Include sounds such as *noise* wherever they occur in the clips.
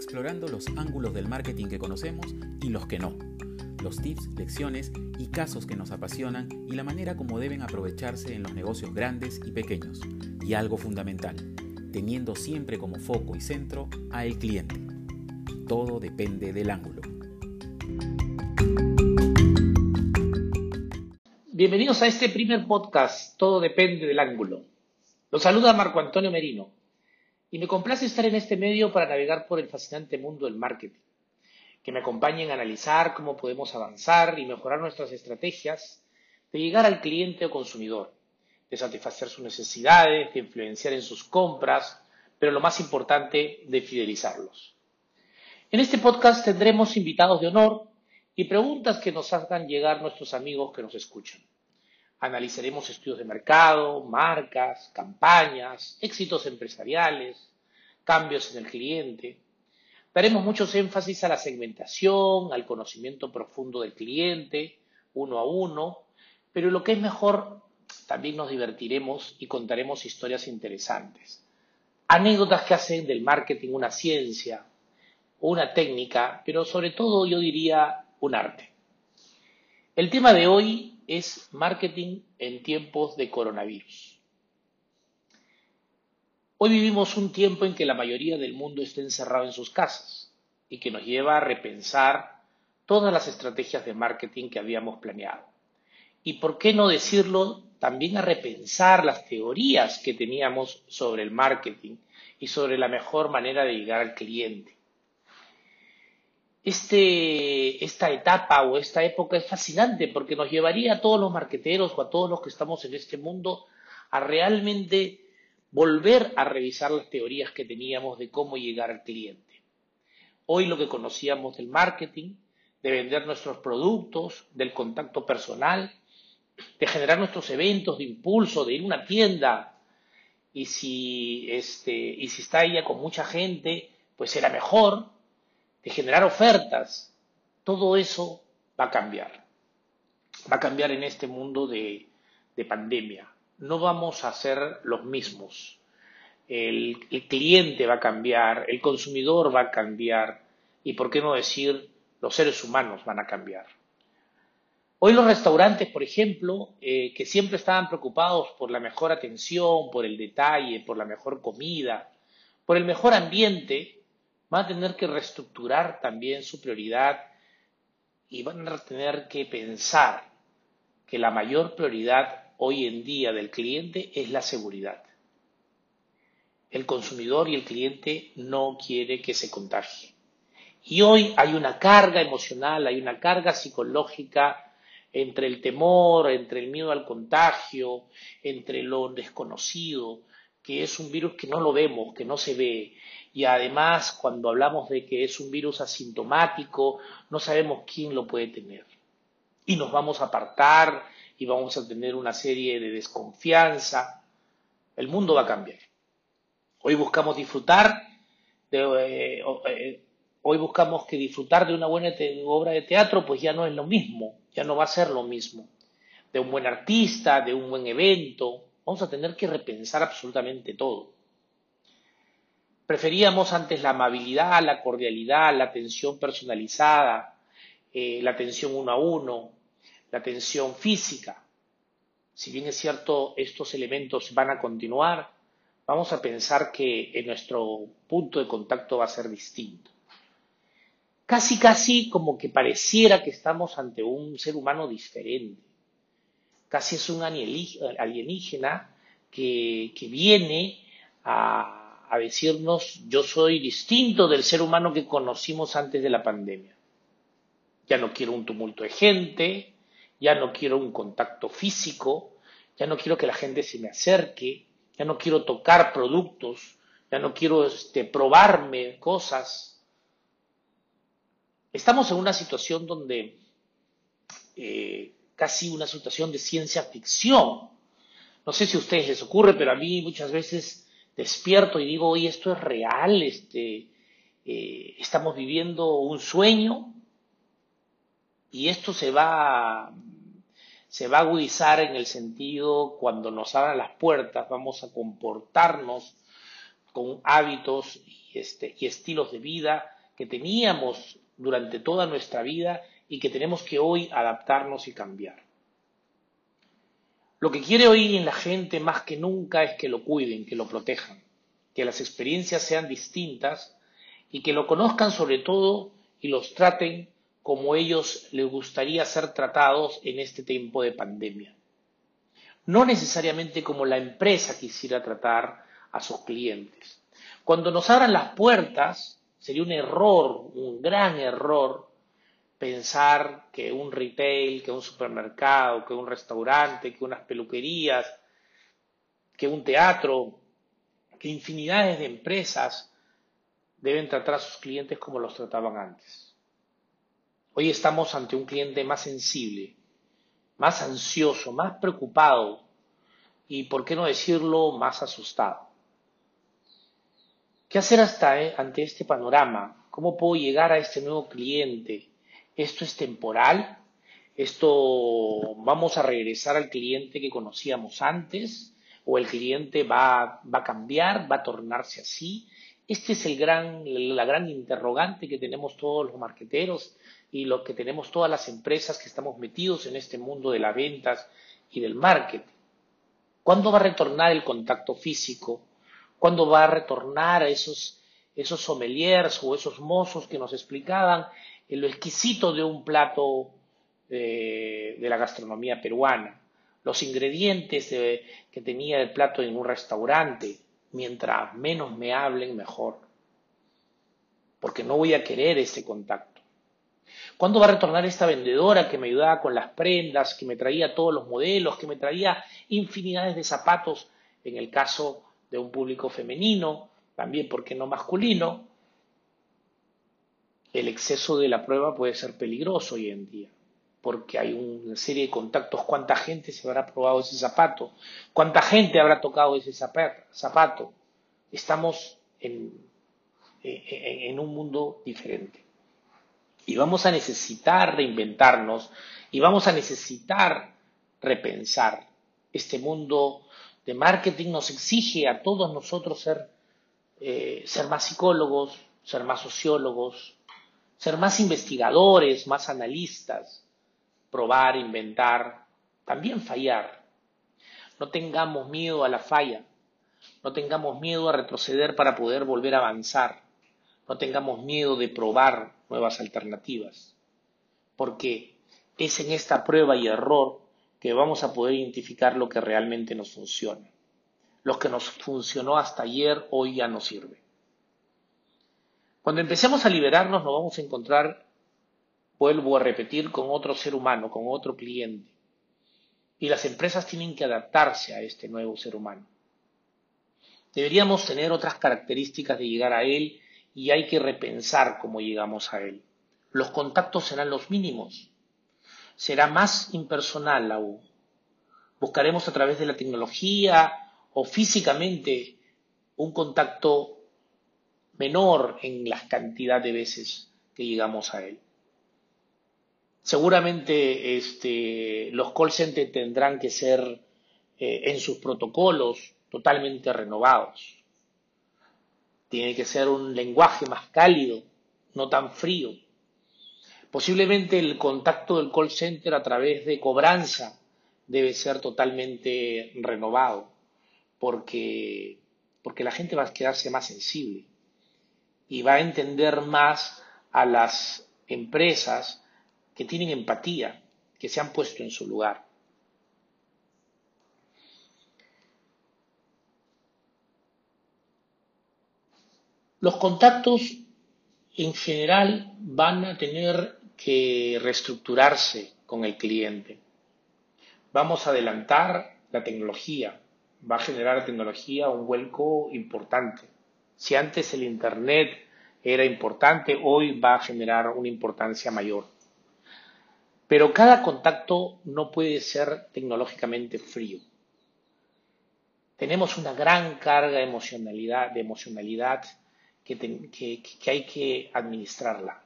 explorando los ángulos del marketing que conocemos y los que no, los tips, lecciones y casos que nos apasionan y la manera como deben aprovecharse en los negocios grandes y pequeños. Y algo fundamental, teniendo siempre como foco y centro a el cliente. Todo depende del ángulo. Bienvenidos a este primer podcast, Todo depende del ángulo. Los saluda Marco Antonio Merino y me complace estar en este medio para navegar por el fascinante mundo del marketing, que me acompañen a analizar cómo podemos avanzar y mejorar nuestras estrategias de llegar al cliente o consumidor, de satisfacer sus necesidades, de influenciar en sus compras, pero lo más importante, de fidelizarlos. En este podcast tendremos invitados de honor y preguntas que nos hagan llegar nuestros amigos que nos escuchan. Analizaremos estudios de mercado, marcas, campañas, éxitos empresariales, cambios en el cliente. Daremos muchos énfasis a la segmentación, al conocimiento profundo del cliente, uno a uno, pero lo que es mejor, también nos divertiremos y contaremos historias interesantes. Anécdotas que hacen del marketing una ciencia, una técnica, pero sobre todo yo diría un arte. El tema de hoy es marketing en tiempos de coronavirus. Hoy vivimos un tiempo en que la mayoría del mundo está encerrado en sus casas y que nos lleva a repensar todas las estrategias de marketing que habíamos planeado. Y por qué no decirlo, también a repensar las teorías que teníamos sobre el marketing y sobre la mejor manera de llegar al cliente este, esta etapa o esta época es fascinante porque nos llevaría a todos los marqueteros o a todos los que estamos en este mundo a realmente volver a revisar las teorías que teníamos de cómo llegar al cliente. Hoy lo que conocíamos del marketing, de vender nuestros productos, del contacto personal, de generar nuestros eventos de impulso, de ir a una tienda y si, este, y si está ella con mucha gente, pues será mejor, de generar ofertas, todo eso va a cambiar. Va a cambiar en este mundo de, pandemia. No vamos a ser los mismos. El, el, cliente va a cambiar, el consumidor va a cambiar y, por qué no decir, los seres humanos van a cambiar. Hoy los restaurantes, por ejemplo, eh, que siempre estaban preocupados por la mejor atención, por el detalle, por la mejor comida, por el mejor ambiente, van a tener que reestructurar también su prioridad y van a tener que pensar que la mayor prioridad hoy en día del cliente es la seguridad. El consumidor y el cliente no quiere que se contagie. Y hoy hay una carga emocional, hay una carga psicológica entre el temor, entre el miedo al contagio, entre lo desconocido, que es un virus que no lo vemos, que no se ve, y además cuando hablamos de que es un virus asintomático, no sabemos quién lo puede tener. Y nos vamos a apartar y vamos a tener una serie de desconfianza. El mundo va a cambiar. Hoy buscamos disfrutar de, eh, eh, hoy buscamos que disfrutar de una buena obra de teatro pues ya no es lo mismo, ya no va a ser lo mismo. De un buen artista, de un buen evento, vamos a tener que repensar absolutamente todo. Preferíamos antes la amabilidad, la cordialidad, la atención personalizada, eh, la atención uno a uno, la atención física. Si bien es cierto, estos elementos van a continuar, vamos a pensar que en nuestro punto de contacto va a ser distinto. Casi, casi como que pareciera que estamos ante un ser humano diferente. Casi es un alienígena que, que viene a a decirnos yo soy distinto del ser humano que conocimos antes de la pandemia. Ya no quiero un tumulto de gente, ya no quiero un contacto físico, ya no quiero que la gente se me acerque, ya no quiero tocar productos, ya no quiero este, probarme cosas. Estamos en una situación donde eh, casi una situación de ciencia ficción. No sé si a ustedes les ocurre, pero a mí muchas veces despierto y digo, oye, esto es real, este, eh, estamos viviendo un sueño y esto se va, se va a agudizar en el sentido cuando nos abran las puertas, vamos a comportarnos con hábitos y, este, y estilos de vida que teníamos durante toda nuestra vida y que tenemos que hoy adaptarnos y cambiar. Lo que quiere hoy en la gente más que nunca es que lo cuiden, que lo protejan, que las experiencias sean distintas y que lo conozcan sobre todo y los traten como ellos les gustaría ser tratados en este tiempo de pandemia. No necesariamente como la empresa quisiera tratar a sus clientes. Cuando nos abran las puertas, sería un error, un gran error, pensar que un retail, que un supermercado, que un restaurante, que unas peluquerías, que un teatro, que infinidades de empresas deben tratar a sus clientes como los trataban antes. Hoy estamos ante un cliente más sensible, más ansioso, más preocupado y, por qué no decirlo, más asustado. ¿Qué hacer hasta eh, ante este panorama? ¿Cómo puedo llegar a este nuevo cliente? ¿Esto es temporal? ¿Esto vamos a regresar al cliente que conocíamos antes? ¿O el cliente va, va a cambiar, va a tornarse así? Este es el gran, la gran interrogante que tenemos todos los marqueteros y lo que tenemos todas las empresas que estamos metidos en este mundo de las ventas y del marketing. ¿Cuándo va a retornar el contacto físico? ¿Cuándo va a retornar a esos, esos sommeliers o esos mozos que nos explicaban lo exquisito de un plato de, la gastronomía peruana? Los ingredientes que tenía el plato en un restaurante. Mientras menos me hablen, mejor. Porque no voy a querer ese contacto. ¿Cuándo va a retornar esta vendedora que me ayudaba con las prendas, que me traía todos los modelos, que me traía infinidades de zapatos en el caso de un público femenino, también porque no masculino, el exceso de la prueba puede ser peligroso hoy en día, porque hay una serie de contactos, cuánta gente se habrá probado ese zapato, cuánta gente habrá tocado ese zapato. Estamos en, en un mundo diferente. Y vamos a necesitar reinventarnos y vamos a necesitar repensar. Este mundo de marketing nos exige a todos nosotros ser, eh, ser más psicólogos, ser más sociólogos, ser más investigadores, más analistas, probar, inventar, también fallar. No tengamos miedo a la falla, no tengamos miedo a retroceder para poder volver a avanzar, no tengamos miedo de probar nuevas alternativas, porque es en esta prueba y error que vamos a poder identificar lo que realmente nos funciona. Lo que nos funcionó hasta ayer, hoy ya no sirve. Cuando empecemos a liberarnos nos vamos a encontrar, vuelvo a repetir, con otro ser humano, con otro cliente. Y las empresas tienen que adaptarse a este nuevo ser humano. Deberíamos tener otras características de llegar a él y hay que repensar cómo llegamos a él. Los contactos serán los mínimos será más impersonal aún. Buscaremos a través de la tecnología o físicamente un contacto menor en la cantidad de veces que llegamos a él. Seguramente este, los call centers tendrán que ser eh, en sus protocolos totalmente renovados. Tiene que ser un lenguaje más cálido, no tan frío Posiblemente el contacto del call center a través de cobranza debe ser totalmente renovado, porque, porque la gente va a quedarse más sensible y va a entender más a las empresas que tienen empatía, que se han puesto en su lugar. Los contactos en general van a tener que reestructurarse con el cliente. Vamos a adelantar la tecnología, va a generar tecnología un vuelco importante. Si antes el Internet era importante, hoy va a generar una importancia mayor. Pero cada contacto no puede ser tecnológicamente frío. Tenemos una gran carga de emocionalidad, que, que hay que administrarla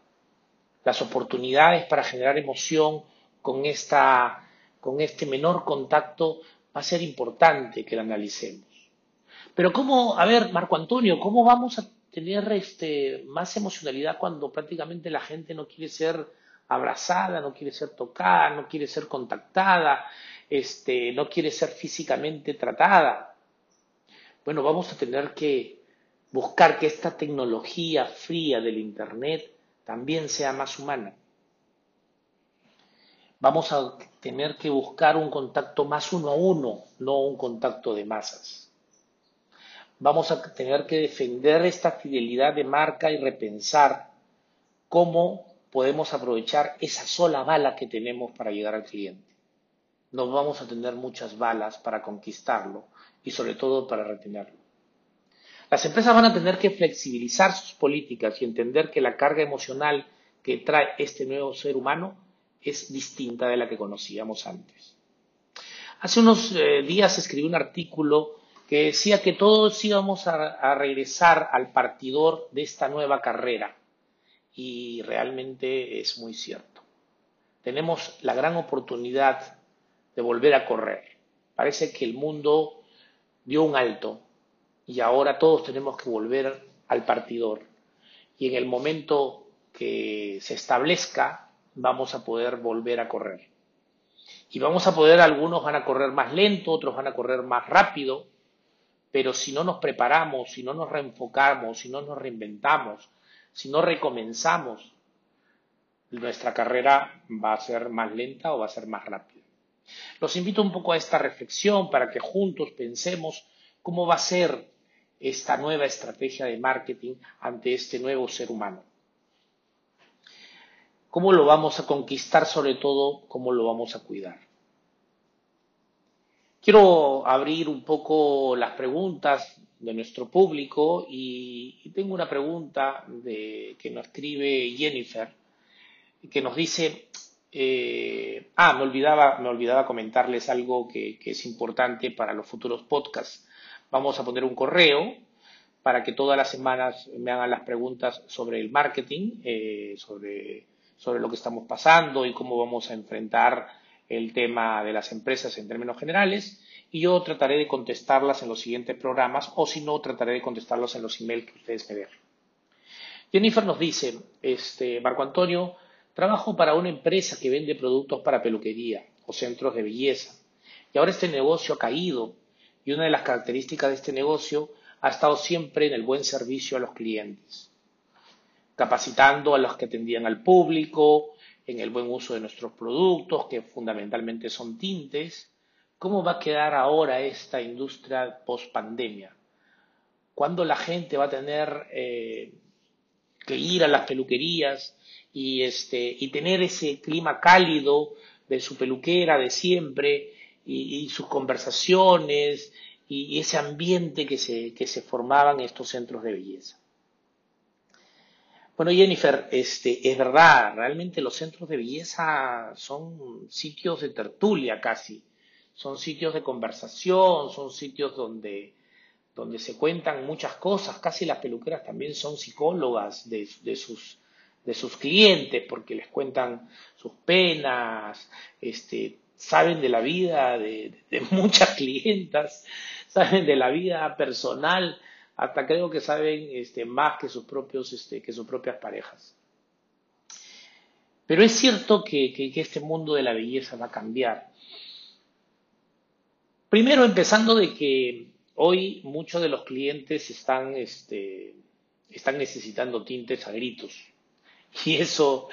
las oportunidades para generar emoción con, esta, con este menor contacto, va a ser importante que la analicemos. Pero cómo, a ver, Marco Antonio, ¿cómo vamos a tener este, más emocionalidad cuando prácticamente la gente no quiere ser abrazada, no quiere ser tocada, no quiere ser contactada, este, no quiere ser físicamente tratada? Bueno, vamos a tener que buscar que esta tecnología fría del Internet también sea más humana. Vamos a tener que buscar un contacto más uno a uno, no un contacto de masas. Vamos a tener que defender esta fidelidad de marca y repensar cómo podemos aprovechar esa sola bala que tenemos para llegar al cliente. No vamos a tener muchas balas para conquistarlo y sobre todo para retenerlo. Las empresas van a tener que flexibilizar sus políticas y entender que la carga emocional que trae este nuevo ser humano es distinta de la que conocíamos antes. Hace unos eh, días escribí un artículo que decía que todos íbamos a, regresar al partidor de esta nueva carrera y realmente es muy cierto. Tenemos la gran oportunidad de volver a correr. Parece que el mundo dio un alto y ahora todos tenemos que volver al partidor. Y en el momento que se establezca, vamos a poder volver a correr. Y vamos a poder, algunos van a correr más lento, otros van a correr más rápido, pero si no nos preparamos, si no nos reenfocamos, si no nos reinventamos, si no recomenzamos, nuestra carrera va a ser más lenta o va a ser más rápida. Los invito un poco a esta reflexión para que juntos pensemos cómo va a ser esta nueva estrategia de marketing ante este nuevo ser humano. ¿Cómo lo vamos a conquistar? Sobre todo, ¿cómo lo vamos a cuidar? Quiero abrir un poco las preguntas de nuestro público y, tengo una pregunta que nos escribe Jennifer, que nos dice, eh, ah, me olvidaba, me olvidaba comentarles algo que, es importante para los futuros podcasts. Vamos a poner un correo para que todas las semanas me hagan las preguntas sobre el marketing, eh, sobre, sobre lo que estamos pasando y cómo vamos a enfrentar el tema de las empresas en términos generales. Y yo trataré de contestarlas en los siguientes programas o si no, trataré de contestarlos en los emails que ustedes me den. Jennifer nos dice, este, Marco Antonio, trabajo para una empresa que vende productos para peluquería o centros de belleza. Y ahora este negocio ha caído y una de las características de este negocio ha estado siempre en el buen servicio a los clientes, capacitando a los que atendían al público, en el buen uso de nuestros productos, que fundamentalmente son tintes. ¿Cómo va a quedar ahora esta industria post pandemia? ¿Cuándo la gente va a tener eh, que ir a las peluquerías y, este, y tener ese clima cálido de su peluquera de siempre y, sus conversaciones y, ese ambiente que se, que se formaba en estos centros de belleza. Bueno, Jennifer, este, es verdad, realmente los centros de belleza son sitios de tertulia casi, son sitios de conversación, son sitios donde, donde se cuentan muchas cosas, casi las peluqueras también son psicólogas de, de, sus, de sus clientes porque les cuentan sus penas, este, saben de la vida de, muchas *laughs* clientas, saben de la vida personal, hasta creo que saben este, más que sus, propios, este, que sus propias parejas. Pero es cierto que, que, este mundo de la belleza va a cambiar. Primero, empezando de que hoy muchos de los clientes están, este, están necesitando tintes a gritos. Y eso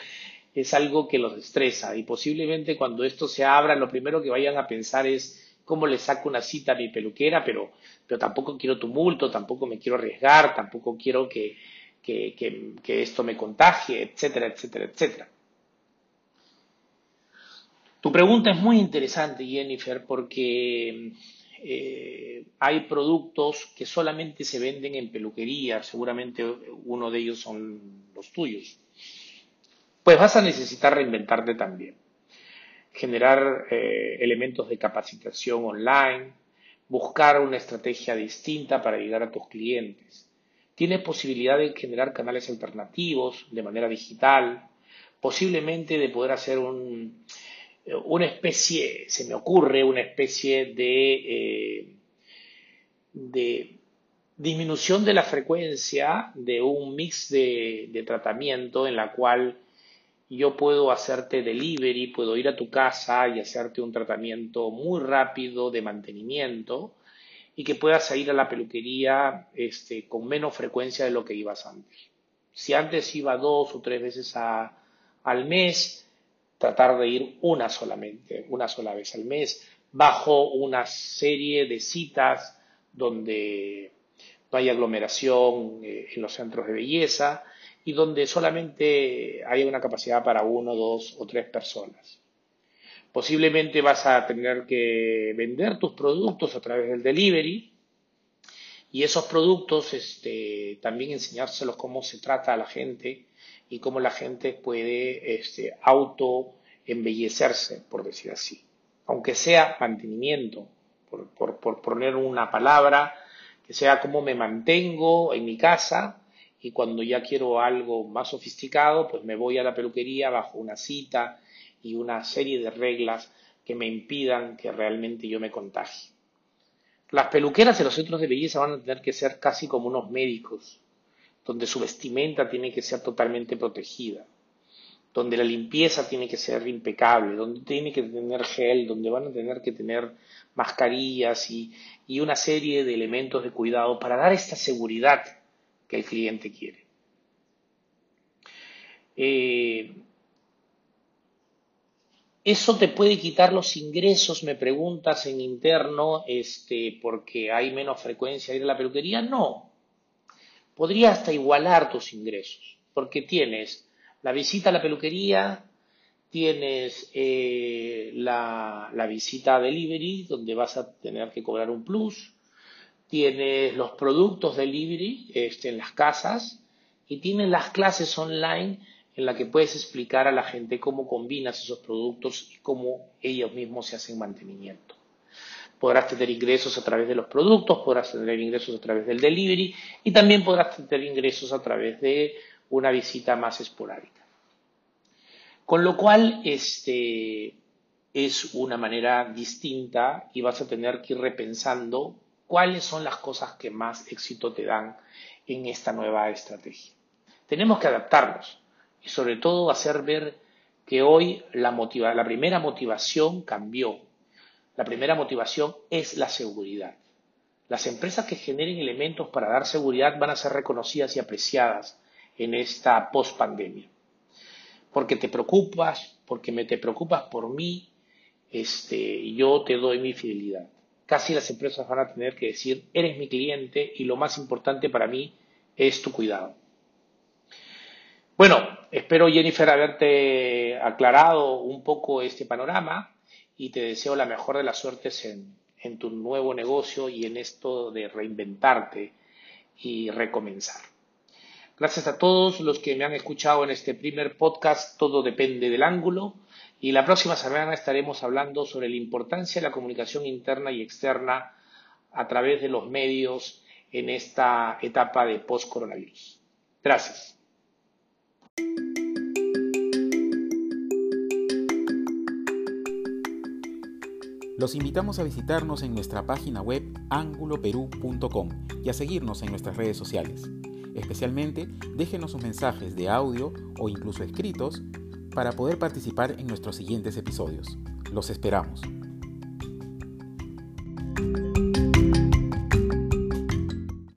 es algo que los estresa y posiblemente cuando esto se abra lo primero que vayan a pensar es cómo le saco una cita a mi peluquera, pero, pero tampoco quiero tumulto, tampoco me quiero arriesgar, tampoco quiero que, que, que, esto me contagie, etcétera, etcétera, etcétera. Tu pregunta es muy interesante, Jennifer, porque eh, hay productos que solamente se venden en peluquería, seguramente uno de ellos son los tuyos pues vas a necesitar reinventarte también. Generar eh, elementos de capacitación online, buscar una estrategia distinta para llegar a tus clientes. Tienes posibilidad de generar canales alternativos de manera digital, posiblemente de poder hacer un, una especie, se me ocurre, una especie de, eh, de disminución de la frecuencia de un mix de, tratamiento en la cual yo puedo hacerte delivery, puedo ir a tu casa y hacerte un tratamiento muy rápido de mantenimiento y que puedas ir a la peluquería este, con menos frecuencia de lo que ibas antes. Si antes iba dos o tres veces al mes, tratar de ir una solamente, una sola vez al mes, bajo una serie de citas donde no hay aglomeración eh, en los centros de belleza y donde solamente hay una capacidad para uno, dos o tres personas. Posiblemente vas a tener que vender tus productos a través del delivery y esos productos este, también enseñárselos cómo se trata a la gente y cómo la gente puede este, auto embellecerse, por decir así. Aunque sea mantenimiento, por, por poner una palabra, que sea cómo me mantengo en mi casa y cuando ya quiero algo más sofisticado, pues me voy a la peluquería bajo una cita y una serie de reglas que me impidan que realmente yo me contagie. Las peluqueras en los centros de belleza van a tener que ser casi como unos médicos, donde su vestimenta tiene que ser totalmente protegida, donde la limpieza tiene que ser impecable, donde tiene que tener gel, donde van a tener que tener mascarillas y, una serie de elementos de cuidado para dar esta seguridad que el cliente quiere. Eh, ¿Eso te puede quitar los ingresos, me preguntas en interno, este, porque hay menos frecuencia de ir a la peluquería? No. Podría hasta igualar tus ingresos, porque tienes la visita a la peluquería, tienes eh, la, la, visita delivery, donde vas a tener que cobrar un plus, tienes los productos delivery este, en las casas y tienes las clases online en la que puedes explicar a la gente cómo combinas esos productos y cómo ellos mismos se hacen mantenimiento. Podrás tener ingresos a través de los productos, podrás tener ingresos a través del delivery y también podrás tener ingresos a través de una visita más esporádica. Con lo cual, este, es una manera distinta y vas a tener que ir repensando cuáles son las cosas que más éxito te dan en esta nueva estrategia. Tenemos que adaptarnos y sobre todo hacer ver que hoy la, primera motivación cambió. La primera motivación es la seguridad. Las empresas que generen elementos para dar seguridad van a ser reconocidas y apreciadas en esta post-pandemia. Porque te preocupas, porque me te preocupas por mí, este, yo te doy mi fidelidad. Casi las empresas van a tener que decir, eres mi cliente y lo más importante para mí es tu cuidado. Bueno, espero Jennifer haberte aclarado un poco este panorama y te deseo la mejor de las suertes en, en tu nuevo negocio y en esto de reinventarte y recomenzar. Gracias a todos los que me han escuchado en este primer podcast, todo depende del ángulo. Y la próxima semana estaremos hablando sobre la importancia de la comunicación interna y externa a través de los medios en esta etapa de post-coronavirus. Gracias. Los invitamos a visitarnos en nuestra página web anguloperú.com y a seguirnos en nuestras redes sociales. Especialmente, déjenos sus mensajes de audio o incluso escritos para poder participar en nuestros siguientes episodios. Los esperamos.